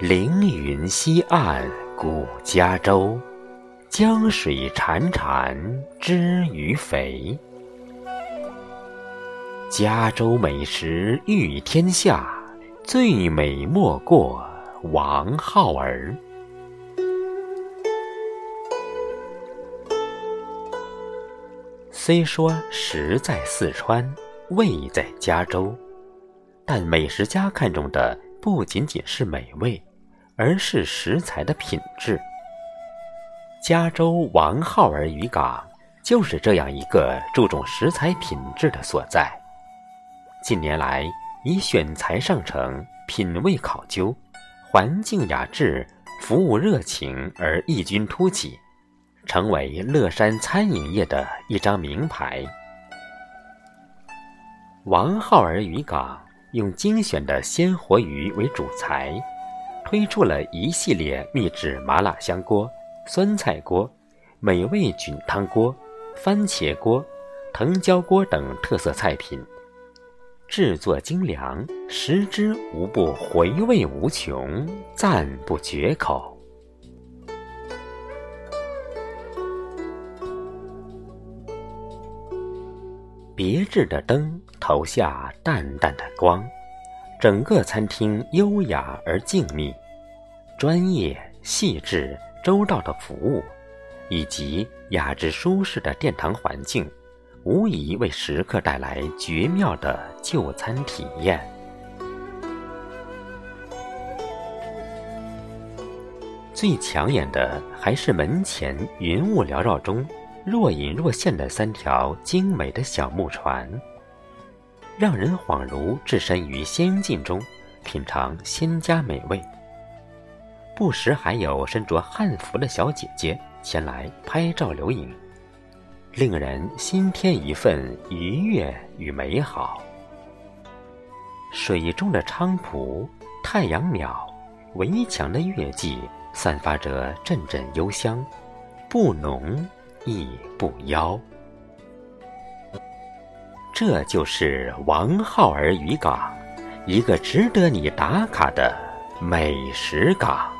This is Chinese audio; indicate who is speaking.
Speaker 1: 凌云西岸古嘉州，江水潺潺知鱼肥。嘉州美食誉天下，最美莫过王浩儿。虽说食在四川，味在嘉州，但美食家看重的不仅仅是美味，而是食材的品质。加州王浩儿渔港就是这样一个注重食材品质的所在。近年来，以选材上乘、品味考究、环境雅致、服务热情而异军突起。成为乐山餐饮业的一张名牌。王浩儿渔港用精选的鲜活鱼为主材，推出了一系列秘制麻辣香锅、酸菜锅、美味菌汤锅、番茄锅、藤椒锅等特色菜品，制作精良，食之无不回味无穷，赞不绝口。别致的灯投下淡淡的光，整个餐厅优雅而静谧，专业、细致、周到的服务，以及雅致舒适的殿堂环境，无疑为食客带来绝妙的就餐体验。最抢眼的还是门前云雾缭绕中。若隐若现的三条精美的小木船，让人恍如置身于仙境中，品尝仙家美味。不时还有身着汉服的小姐姐前来拍照留影，令人心添一份愉悦与美好。水中的菖蒲、太阳鸟、围墙的月季，散发着阵阵幽香，不浓。亦不妖，这就是王浩儿渔港，一个值得你打卡的美食港。